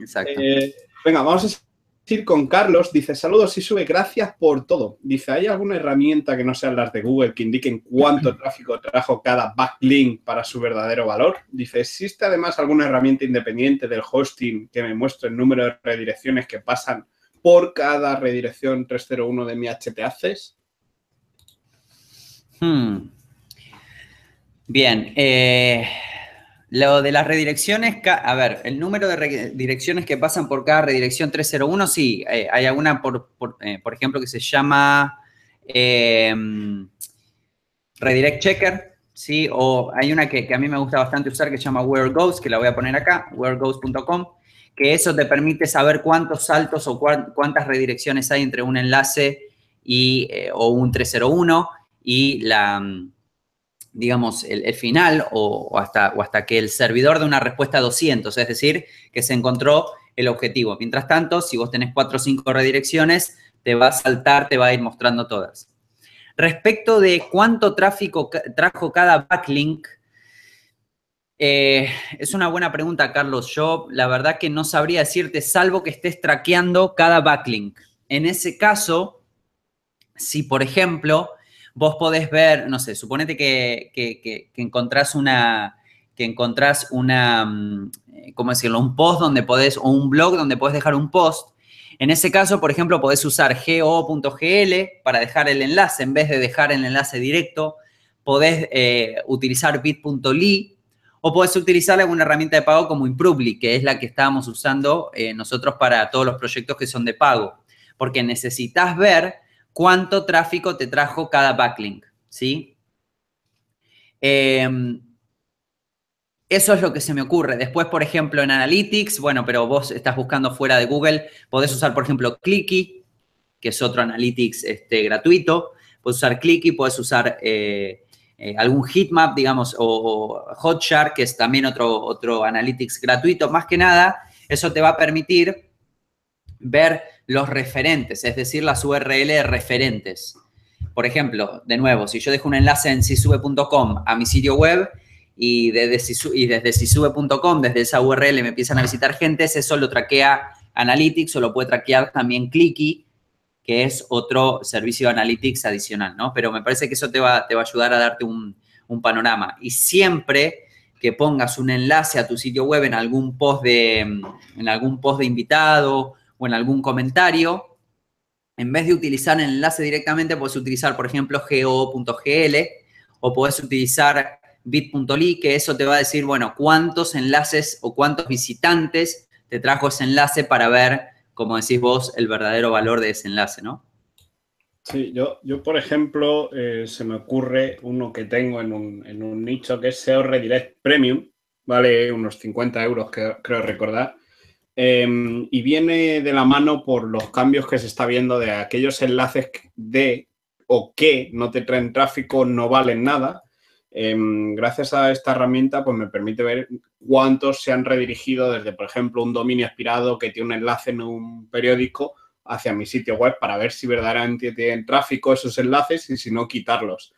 exacto. Eh, venga, vamos a ir con Carlos. Dice, saludos y sube, gracias por todo. Dice, ¿hay alguna herramienta que no sean las de Google que indiquen cuánto tráfico trajo cada backlink para su verdadero valor? Dice, ¿existe además alguna herramienta independiente del hosting que me muestre el número de redirecciones que pasan por cada redirección 301 de mi HT? Hmm. Bien, eh, lo de las redirecciones, a ver, el número de redirecciones que pasan por cada redirección 301, sí, eh, hay alguna, por, eh, por, ejemplo, que se llama em, Redirect Checker, ¿sí? O hay una que, a mí me gusta bastante usar que se llama Where Goes, que la voy a poner acá, wheregoes.com, que eso te permite saber cuántos saltos o cuántas redirecciones hay entre un enlace y, o un 301 y la digamos, el, final o, hasta, o hasta que el servidor dé una respuesta a 200, es decir, que se encontró el objetivo. Mientras tanto, si vos tenés 4 o 5 redirecciones, te va a saltar, te va a ir mostrando todas. Respecto de cuánto tráfico trajo cada backlink, eh, es una buena pregunta, Carlos. Yo la verdad que no sabría decirte, salvo que estés traqueando cada backlink. En ese caso, si por ejemplo vos podés ver, no sé, suponete que, que, encontrás una, que encontrás una, mm, ¿cómo decirlo? Un post donde podés, o un blog donde podés dejar un post. En ese caso, por ejemplo, podés usar go.gl para dejar el enlace en vez de dejar el enlace directo. Podés eh, utilizar bit.ly o podés utilizar alguna herramienta de pago como Improbly, que es la que estábamos usando eh, nosotros para todos los proyectos que son de pago. Porque necesitas ver cuánto tráfico te trajo cada backlink, ¿sí? Em, eso es lo que se me ocurre. Después, por ejemplo, en Analytics, bueno, pero vos estás buscando fuera de Google, podés usar, por ejemplo, Clicky, que es otro Analytics este, gratuito. Puedes usar Clicky, puedes usar eh, eh, algún heatmap, digamos, o, Hotjar, que es también otro, otro Analytics gratuito. Más que nada, eso te va a permitir ver los referentes, es decir, las URL referentes. Por ejemplo, de nuevo, si yo dejo un enlace en sisube.com a mi sitio web y desde, y desde sisube.com, desde esa URL me empiezan a visitar gente, eso lo traquea Analytics o lo puede traquear también Clicky, que es otro servicio de Analytics adicional, ¿no? Pero me parece que eso te va, te va a ayudar a darte un, un panorama. Y siempre que pongas un enlace a tu sitio web en algún post de, en algún post de invitado o en algún comentario, en vez de utilizar el enlace directamente, puedes utilizar, por ejemplo, go.gl o puedes utilizar bit.ly, que eso te va a decir, bueno, cuántos enlaces o cuántos visitantes te trajo ese enlace para ver, como decís vos, el verdadero valor de ese enlace, ¿no? Sí, yo, yo por ejemplo, eh, se me ocurre uno que tengo en un, en un, nicho que es SEO Redirect Premium, vale unos 50 euros, creo recordar, Em, y viene de la mano por los cambios que se está viendo de aquellos enlaces de o que no te traen tráfico, no valen nada. Em, gracias a esta herramienta, pues me permite ver cuántos se han redirigido desde, por ejemplo, un dominio aspirado que tiene un enlace en un periódico hacia mi sitio web para ver si verdaderamente tienen tráfico esos enlaces y si no, quitarlos.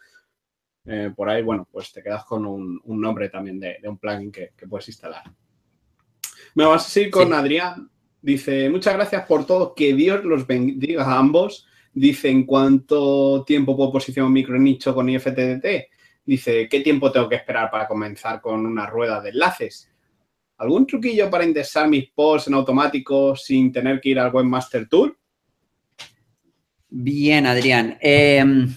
Eh, por ahí, bueno, pues te quedas con un, nombre también de, un plugin que puedes instalar. Me vas a seguir con Adrián. Dice, muchas gracias por todo, que Dios los bendiga a ambos. Dice, ¿en cuánto tiempo puedo posicionar un micronicho con IFTDT? Dice, ¿qué tiempo tengo que esperar para comenzar con una rueda de enlaces? ¿Algún truquillo para indexar mis posts en automático sin tener que ir al Webmaster Tool? Bien, Adrián. Em,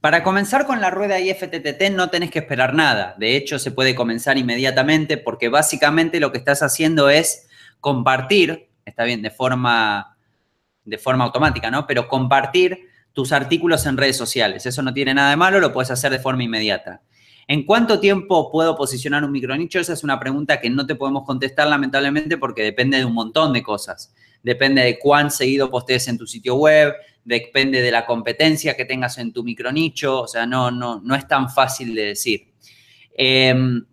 para comenzar con la rueda IFTTT no tenés que esperar nada. De hecho, se puede comenzar inmediatamente porque básicamente lo que estás haciendo es compartir, está bien, de forma, de forma automática, ¿no? Pero compartir tus artículos en redes sociales. Eso no tiene nada de malo, lo puedes hacer de forma inmediata. ¿En cuánto tiempo puedo posicionar un micronicho? Esa es una pregunta que no te podemos contestar lamentablemente porque depende de un montón de cosas. Depende de cuán seguido postees en tu sitio web, depende de la competencia que tengas en tu micronicho, o sea, no, no, no es tan fácil de decir. Em,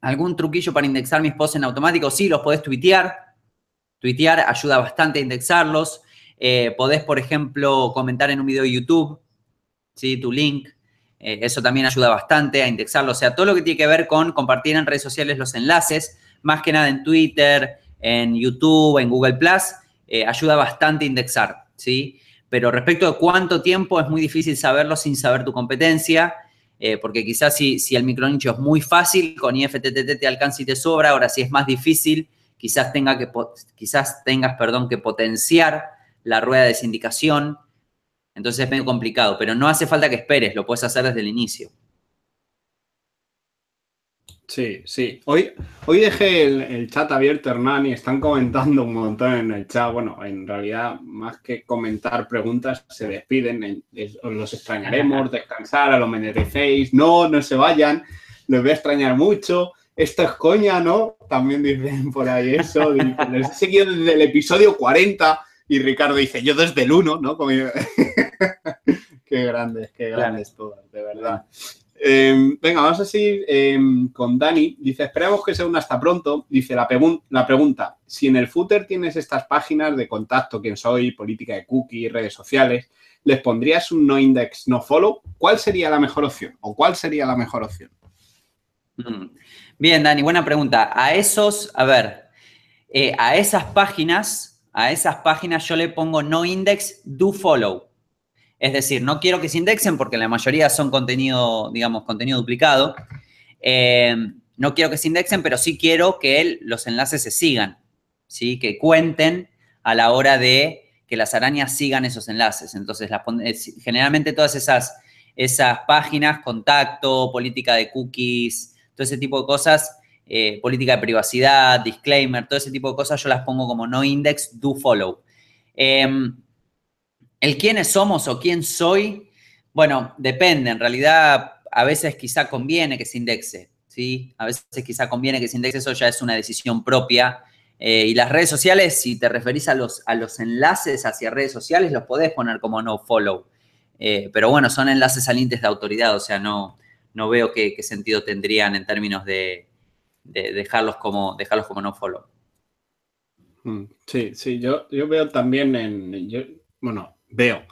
¿Algún truquillo para indexar mis posts en automático? Sí, los podés tuitear. Tuitear ayuda bastante a indexarlos. Eh, podés, por ejemplo, comentar en un video de YouTube, ¿sí? tu link. Eh, eso también ayuda bastante a indexarlo. O sea, todo lo que tiene que ver con compartir en redes sociales los enlaces, más que nada en Twitter, en YouTube, en Google Plus, eh, ayuda bastante a indexar, ¿sí? Pero respecto de cuánto tiempo es muy difícil saberlo sin saber tu competencia, porque quizás si, si el micronicho es muy fácil, con IFTTT te alcanza y te sobra, ahora si es más difícil, quizás, tenga que, quizás tengas perdón, que potenciar la rueda de sindicación, entonces es medio complicado, pero no hace falta que esperes, lo puedes hacer desde el inicio. Sí, sí. Hoy, hoy dejé el, chat abierto, Hernán, y están comentando un montón en el chat. Bueno, en realidad, más que comentar preguntas, se despiden. os los extrañaremos, descansar, a lo merecéis. No, no se vayan. Les voy a extrañar mucho. Esto es coña, ¿no? También dicen por ahí eso. les he seguido desde el episodio 40 y Ricardo dice, yo desde el 1, ¿no? qué grandes, qué grandes todas, de verdad. Em, venga, vamos a seguir em, con Dani. Dice, esperemos que sea un hasta pronto. Dice la, la, pregunta, si en el footer tienes estas páginas de contacto, quién soy, política de cookies, redes sociales, ¿les pondrías un no index, no follow? ¿Cuál sería la mejor opción? ¿O cuál sería la mejor opción? Mm. Bien, Dani, buena pregunta. A esos, a ver, eh, a esas páginas, a esas páginas yo le pongo no index, do follow. Es decir, no quiero que se indexen porque la mayoría son contenido, digamos, contenido duplicado. Eh, no quiero que se indexen, pero sí quiero que los enlaces se sigan, ¿sí? Que cuenten a la hora de que las arañas sigan esos enlaces. Entonces, generalmente todas esas, esas páginas, contacto, política de cookies, todo ese tipo de cosas, eh, política de privacidad, disclaimer, todo ese tipo de cosas, yo las pongo como no index, do follow. Em, el quiénes somos o quién soy, bueno, depende. En realidad, a veces quizá conviene que se indexe, ¿sí? A veces quizá conviene que se indexe, eso ya es una decisión propia. Eh, y las redes sociales, si te referís a los, a los enlaces hacia redes sociales, los podés poner como no follow. Eh, pero bueno, son enlaces salientes de autoridad, o sea, no, no veo qué, sentido tendrían en términos de, dejarlos, como, dejarlos como no follow. Mm, sí, sí, yo, yo veo también en, yo, bueno, veo.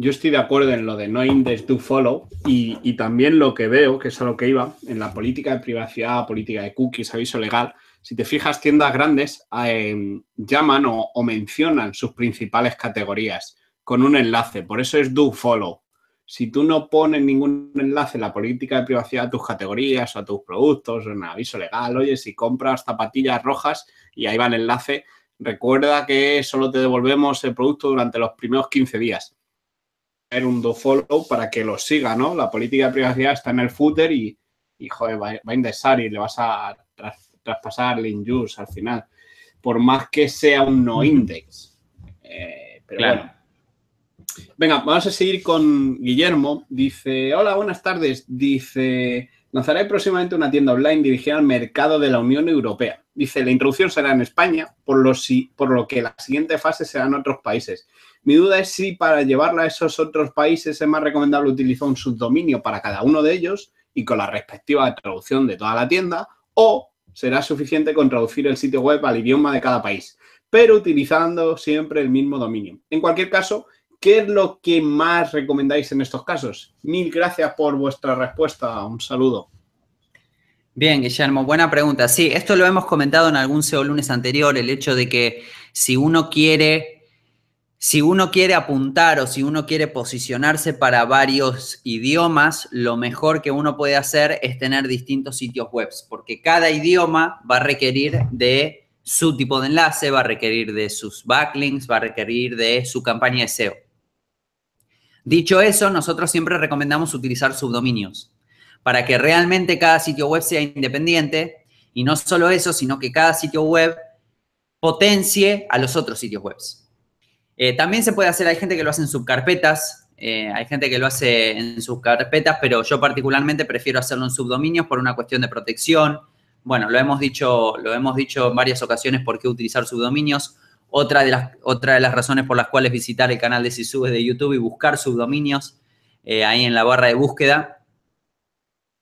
Yo estoy de acuerdo en lo de no index do follow y, también lo que veo, que es a lo que iba, en la política de privacidad, política de cookies, aviso legal, si te fijas, tiendas grandes em, llaman o, mencionan sus principales categorías con un enlace, por eso es do follow. Si tú no pones ningún enlace en la política de privacidad a tus categorías o a tus productos o en aviso legal, oye, si compras zapatillas rojas y ahí va el enlace, Recuerda que solo te devolvemos el producto durante los primeros 15 días. Un do follow para que lo siga, ¿no? La política de privacidad está en el footer y, joder, va, a indexar y le vas a traspasar el use al final. Por más que sea un no index. Eh, pero bueno. Venga, vamos a seguir con Guillermo. Dice, hola, buenas tardes. Dice, lanzaré próximamente una tienda online dirigida al mercado de la Unión Europea. Dice, la introducción será en España, por lo, si, por lo que la siguiente fase será en otros países. Mi duda es si para llevarla a esos otros países es más recomendable utilizar un subdominio para cada uno de ellos y con la respectiva traducción de toda la tienda, o será suficiente con traducir el sitio web al idioma de cada país, pero utilizando siempre el mismo dominio. En cualquier caso, ¿qué es lo que más recomendáis en estos casos? Mil gracias por vuestra respuesta. Un saludo. Bien, Guillermo, buena pregunta. Sí, esto lo hemos comentado en algún SEO lunes anterior, el hecho de que si uno quiere, si uno quiere apuntar o si uno quiere posicionarse para varios idiomas, lo mejor que uno puede hacer es tener distintos sitios web, porque cada idioma va a requerir de su tipo de enlace, va a requerir de sus backlinks, va a requerir de su campaña de SEO. Dicho eso, nosotros siempre recomendamos utilizar subdominios para que realmente cada sitio web sea independiente y no solo eso, sino que cada sitio web potencie a los otros sitios web. Eh, también se puede hacer, hay gente que lo hace en subcarpetas, eh, hay gente que lo hace en subcarpetas, pero yo particularmente prefiero hacerlo en subdominios por una cuestión de protección. Bueno, lo hemos dicho, lo hemos dicho en varias ocasiones por qué utilizar subdominios. Otra de, las, de las razones por las cuales visitar el canal de Sisube de YouTube y buscar subdominios eh, ahí en la barra de búsqueda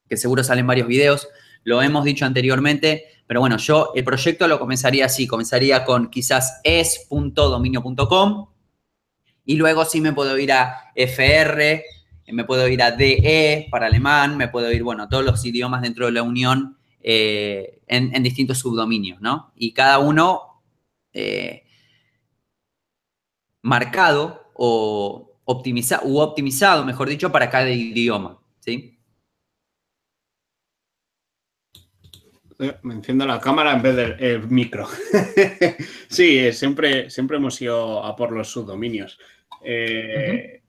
que seguro salen varios videos, lo hemos dicho anteriormente, pero bueno, yo el proyecto lo comenzaría así, comenzaría con quizás es.dominio.com y luego sí me puedo ir a FR, me puedo ir a DE para alemán, me puedo ir, bueno, todos los idiomas dentro de la Unión eh, en, distintos subdominios, ¿no? Y cada uno, eh, marcado o optimizado, mejor dicho, para cada idioma, ¿sí? Eh, me enciendo la cámara en vez del micro. sí, eh, siempre, siempre hemos ido a por los subdominios. Eh,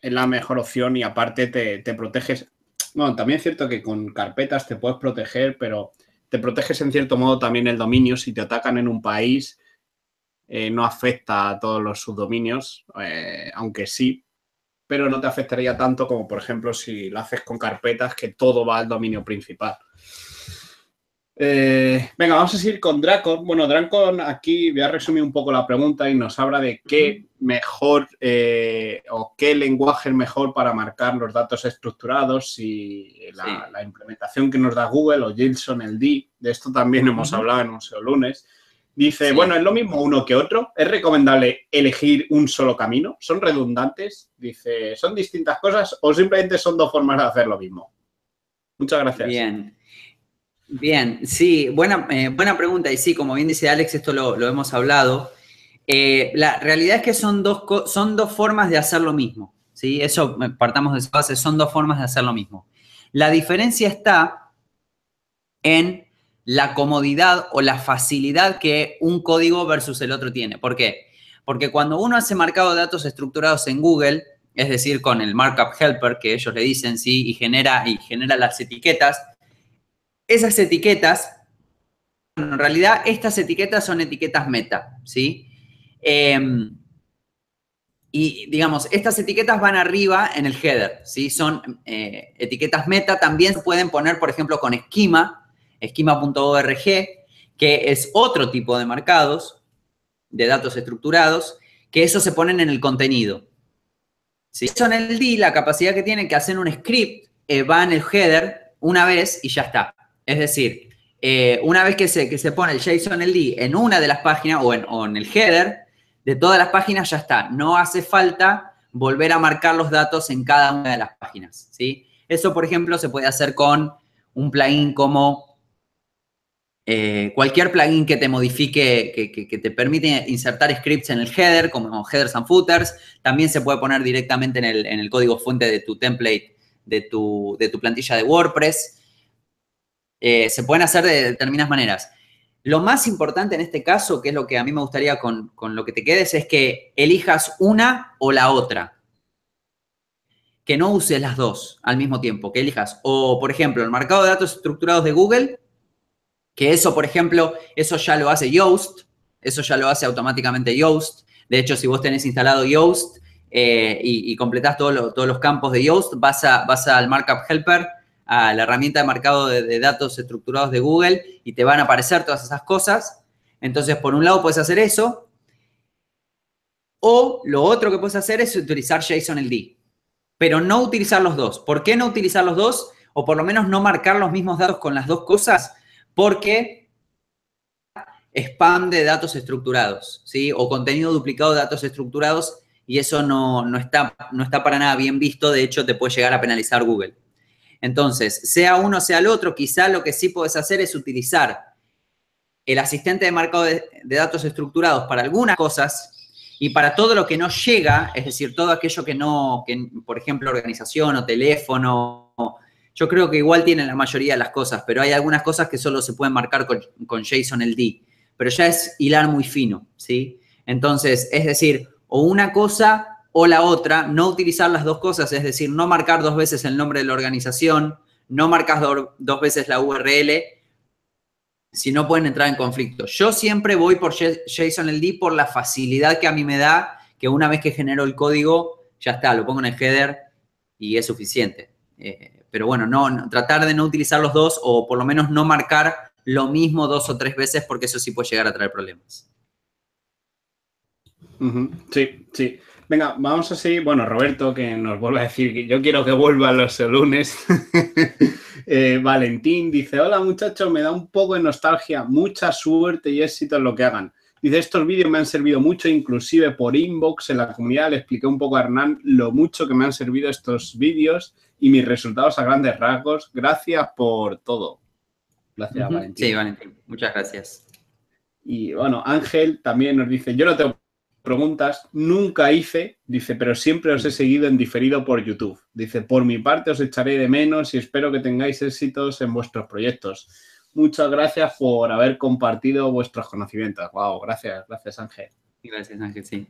es la mejor opción y aparte te, te, proteges. Bueno, también es cierto que con carpetas te puedes proteger, pero te proteges en cierto modo también el dominio. Si te atacan en un país, no afecta a todos los subdominios, aunque sí, pero no te afectaría tanto como, por ejemplo, si lo haces con carpetas que todo va al dominio principal. Eh, venga, vamos a seguir con Dracon. Bueno, Dracon aquí voy a resumir un poco la pregunta y nos habla de qué mejor eh, o qué lenguaje es mejor para marcar los datos estructurados y la, implementación que nos da Google o Gilson el D. De esto también hemos hablado en un solo lunes. Dice, bueno, es lo mismo uno que otro. ¿Es recomendable elegir un solo camino? ¿Son redundantes? Dice, ¿son distintas cosas o simplemente son dos formas de hacer lo mismo? Muchas gracias. Bien. Bien, sí, buena, eh, buena pregunta. Y sí, como bien dice Alex, esto lo, hemos hablado. Eh, la realidad es que son dos, son dos formas de hacer lo mismo. ¿sí? Eso, eh, partamos de esa base, son dos formas de hacer lo mismo. La diferencia está en la comodidad o la facilidad que un código versus el otro tiene. ¿Por qué? Porque cuando uno hace marcado de datos estructurados en Google, es decir, con el markup helper que ellos le dicen, sí, y genera, y genera las etiquetas, esas etiquetas, en realidad estas etiquetas son etiquetas meta, ¿sí? Em, y digamos, estas etiquetas van arriba en el header, ¿sí? Son eh, etiquetas meta, también se pueden poner, por ejemplo, con esquema, esquema.org, que es otro tipo de marcados de datos estructurados, que eso se ponen en el contenido. ¿sí? Son el D, la capacidad que tienen que hacer un script, eh, va en el header una vez y ya está. Es decir, eh, una vez que se, que se pone el JSON LD en una de las páginas o en, el header, de todas las páginas ya está. No hace falta volver a marcar los datos en cada una de las páginas. ¿sí? Eso, por ejemplo, se puede hacer con un plugin como eh, cualquier plugin que te modifique, que, te permite insertar scripts en el header, como headers and footers. También se puede poner directamente en el, código fuente de tu template, de tu, de tu plantilla de WordPress. Eh, se pueden hacer de determinadas maneras. Lo más importante en este caso, que es lo que a mí me gustaría con, lo que te quedes, es que elijas una o la otra. Que no uses las dos al mismo tiempo, que elijas. O, por ejemplo, el marcado de datos estructurados de Google, que eso, por ejemplo, eso ya lo hace Yoast, eso ya lo hace automáticamente Yoast. De hecho, si vos tenés instalado Yoast eh, y, completás todos los campos de Yoast, vas, a, vas al Markup Helper a la herramienta de marcado de, datos estructurados de Google y te van a aparecer todas esas cosas. Entonces, por un lado puedes hacer eso. O lo otro que puedes hacer es utilizar JSON-LD, pero no utilizar los dos. ¿Por qué no utilizar los dos? O por lo menos no marcar los mismos datos con las dos cosas, porque spam de datos estructurados, ¿sí? O contenido duplicado de datos estructurados y eso no, no, está, no está para nada bien visto. De hecho, te puede llegar a penalizar Google. Entonces, sea uno, sea el otro, quizá lo que sí puedes hacer es utilizar el asistente de marcado de, datos estructurados para algunas cosas y para todo lo que no llega, es decir, todo aquello que no, que, por ejemplo, organización o teléfono, yo creo que igual tienen la mayoría de las cosas, pero hay algunas cosas que solo se pueden marcar con, con JSON LD, pero ya es hilar muy fino, ¿sí? Entonces, es decir, o una cosa o la otra, no utilizar las dos cosas, es decir, no marcar dos veces el nombre de la organización, no marcas dos veces la URL, si no pueden entrar en conflicto. Yo siempre voy por JSON-LD por la facilidad que a mí me da, que una vez que genero el código, ya está, lo pongo en el header y es suficiente. Eh, pero bueno, no, tratar de no utilizar los dos o por lo menos no marcar lo mismo dos o tres veces porque eso sí puede llegar a traer problemas. Sí, sí. Venga, vamos a seguir. Bueno, Roberto, que nos vuelve a decir que yo quiero que vuelva los lunes. Eh, Valentín dice: Hola muchachos, me da un poco de nostalgia, mucha suerte y éxito en lo que hagan. Dice: Estos vídeos me han servido mucho, inclusive por inbox en la comunidad. Le expliqué un poco a Hernán lo mucho que me han servido estos vídeos y mis resultados a grandes rasgos. Gracias por todo. Gracias, Valentín. Sí, Valentín, muchas gracias. Y bueno, Ángel también nos dice: Yo no tengo preguntas. Nunca hice, dice, pero siempre os he seguido en diferido por YouTube. Dice, por mi parte os echaré de menos y espero que tengáis éxitos en vuestros proyectos. Muchas gracias por haber compartido vuestros conocimientos. Wow, gracias, gracias Ángel. Gracias Ángel, sí.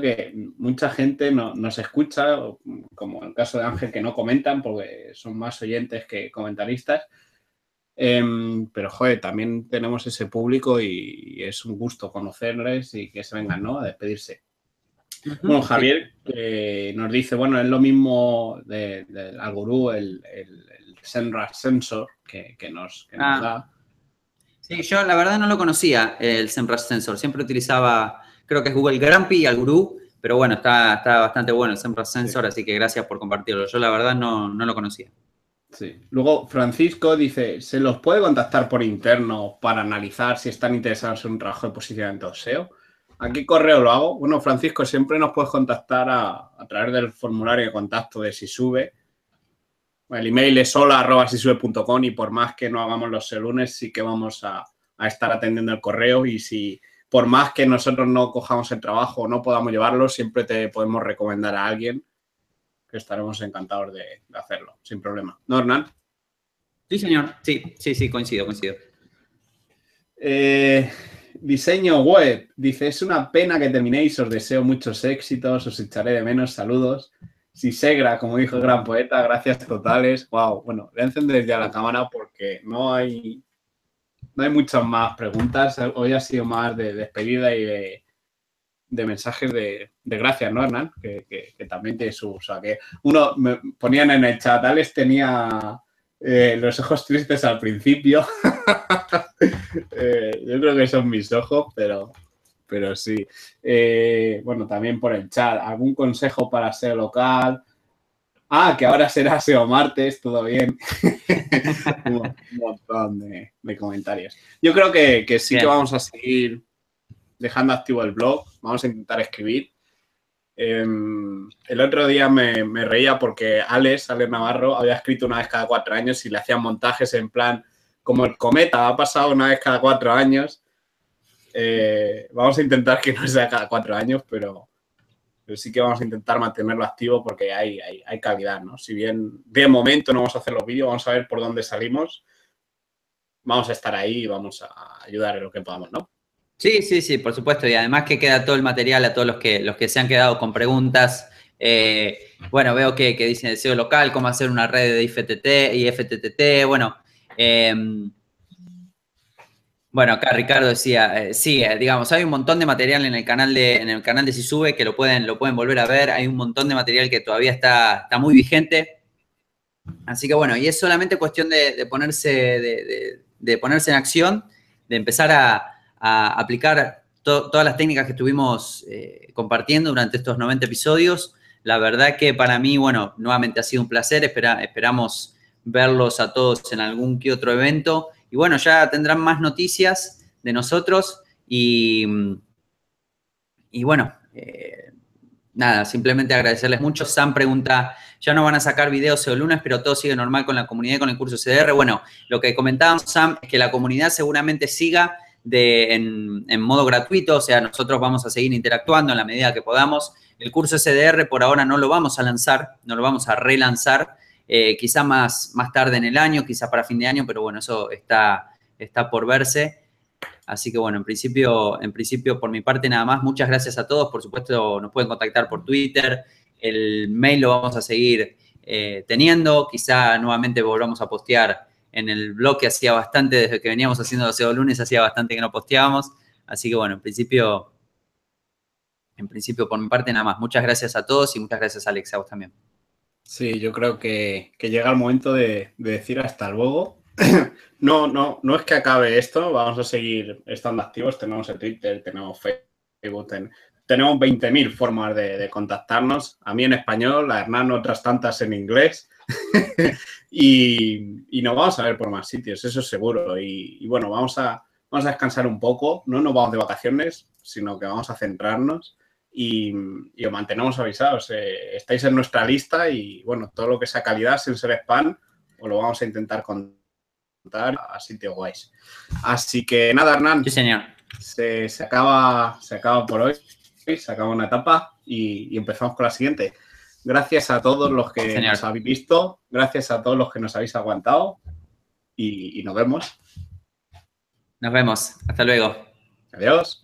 Que mucha gente no, nos escucha, como en el caso de Ángel, que no comentan porque son más oyentes que comentaristas Em, pero, joder, también tenemos ese público y, es un gusto conocerles y que se vengan, ¿no? A despedirse. Bueno, Javier nos dice, bueno, es lo mismo del de, Algorú, el, el, Senra Sensor que, nos, ah. da. Sí, yo la verdad no lo conocía, el Senra Sensor. Siempre utilizaba, creo que es Google Grumpy y Algorú, pero bueno, está, está bastante bueno el Senra Sensor, así que gracias por compartirlo. Yo la verdad no, no lo conocía. Sí. Luego, Francisco dice, ¿se los puede contactar por interno para analizar si están interesados en un trabajo de posicionamiento SEO? ¿A qué correo lo hago? Bueno, Francisco, siempre nos puedes contactar a, través del formulario de contacto de Sisube. El email es hola.sisube.com y por más que no hagamos los lunes, sí que vamos a, a estar atendiendo el correo y si por más que nosotros no cojamos el trabajo o no podamos llevarlo, siempre te podemos recomendar a alguien que estaremos encantados de, hacerlo, sin problema. ¿No, Hernán? Sí, señor. Sí, sí, sí, coincido, coincido. Eh, diseño web. Dice, es una pena que terminéis, os deseo muchos éxitos, os echaré de menos, saludos. Si Segra, como dijo el gran poeta, gracias totales. Wow, bueno, voy a encender ya la cámara porque no hay, no hay muchas más preguntas. Hoy ha sido más de despedida y de, de mensajes de, gracias, ¿no, Hernán? Que, también tiene su... O sea, que uno me ponían en el chat, Alex tenía eh, los ojos tristes al principio. Eh, yo creo que son mis ojos, pero, pero sí. Eh, bueno, también por el chat, ¿algún consejo para SEO local? Ah, que ahora será SEO martes, todo bien. un, montón de, comentarios. Yo creo que, sí que vamos a seguir dejando activo el blog. Vamos a intentar escribir. Em, el otro día me, reía porque Alex, Alex Navarro, había escrito una vez cada cuatro años y le hacían montajes en plan, como el cometa ha pasado una vez cada cuatro años. Eh, vamos a intentar que no sea cada cuatro años, pero, sí que vamos a intentar mantenerlo activo porque hay, hay, calidad, ¿no? Si bien de momento no vamos a hacer los vídeos, vamos a ver por dónde salimos. Vamos a estar ahí y vamos a ayudar en lo que podamos, ¿no? Sí, sí, sí, por supuesto. Y además que queda todo el material a todos los que, los que se han quedado con preguntas. Eh, bueno, veo que, que dicen deseo local, cómo hacer una red de IFTT y FTTT. Bueno, em, bueno, acá Ricardo decía, eh, sí, eh, digamos, hay un montón de material en el canal de, en el canal de Si Sube que lo pueden, lo pueden volver a ver. Hay un montón de material que todavía está, está muy vigente. Así que bueno, y es solamente cuestión de, ponerse, de ponerse en acción, de empezar a, aplicar todas las técnicas que estuvimos eh, compartiendo durante estos 90 episodios. La verdad que para mí, bueno, nuevamente ha sido un placer. esperamos verlos a todos en algún que otro evento. Y bueno, ya tendrán más noticias de nosotros. Y, y bueno, eh, nada, simplemente agradecerles mucho. Sam pregunta, ya no van a sacar videos o lunes, pero todo sigue normal con la comunidad y con el curso CDR. Bueno, lo que comentábamos, Sam, es que la comunidad seguramente siga en, modo gratuito, o sea, nosotros vamos a seguir interactuando en la medida que podamos. El curso SDR por ahora no lo vamos a lanzar, no lo vamos a relanzar, eh, quizá más, más tarde en el año, quizá para fin de año, pero bueno, eso está, está por verse. Así que bueno, en principio, en principio por mi parte nada más, muchas gracias a todos, por supuesto nos pueden contactar por Twitter, el mail lo vamos a seguir eh, teniendo, quizá nuevamente volvamos a postear en el blog que hacía bastante, desde que veníamos haciendo los lunes, hacía bastante que no posteábamos. Así que bueno, en principio, en principio por mi parte nada más. Muchas gracias a todos y muchas gracias Alex, a vos también. Sí, yo creo que, llega el momento de, decir hasta luego. no, no, no es que acabe esto, vamos a seguir estando activos. Tenemos el Twitter, tenemos Facebook, tenemos 20.000 formas de, contactarnos. A mí en español, a Hernán otras tantas en inglés. y, y, nos vamos a ver por más sitios, eso es seguro. Y, bueno, vamos a, vamos a descansar un poco, no nos vamos de vacaciones, sino que vamos a centrarnos y, os mantenemos avisados. Eh, estáis en nuestra lista y bueno, todo lo que sea calidad sin ser spam, os lo vamos a intentar contar a sitio guays. Así que nada, Hernán. Sí, señor. Se, se, acaba, se acaba por hoy. sacamos una etapa y, empezamos con la siguiente. Gracias a todos los que nos habéis visto, gracias a todos los que nos habéis aguantado y nos vemos. Nos vemos. Hasta luego. Adiós.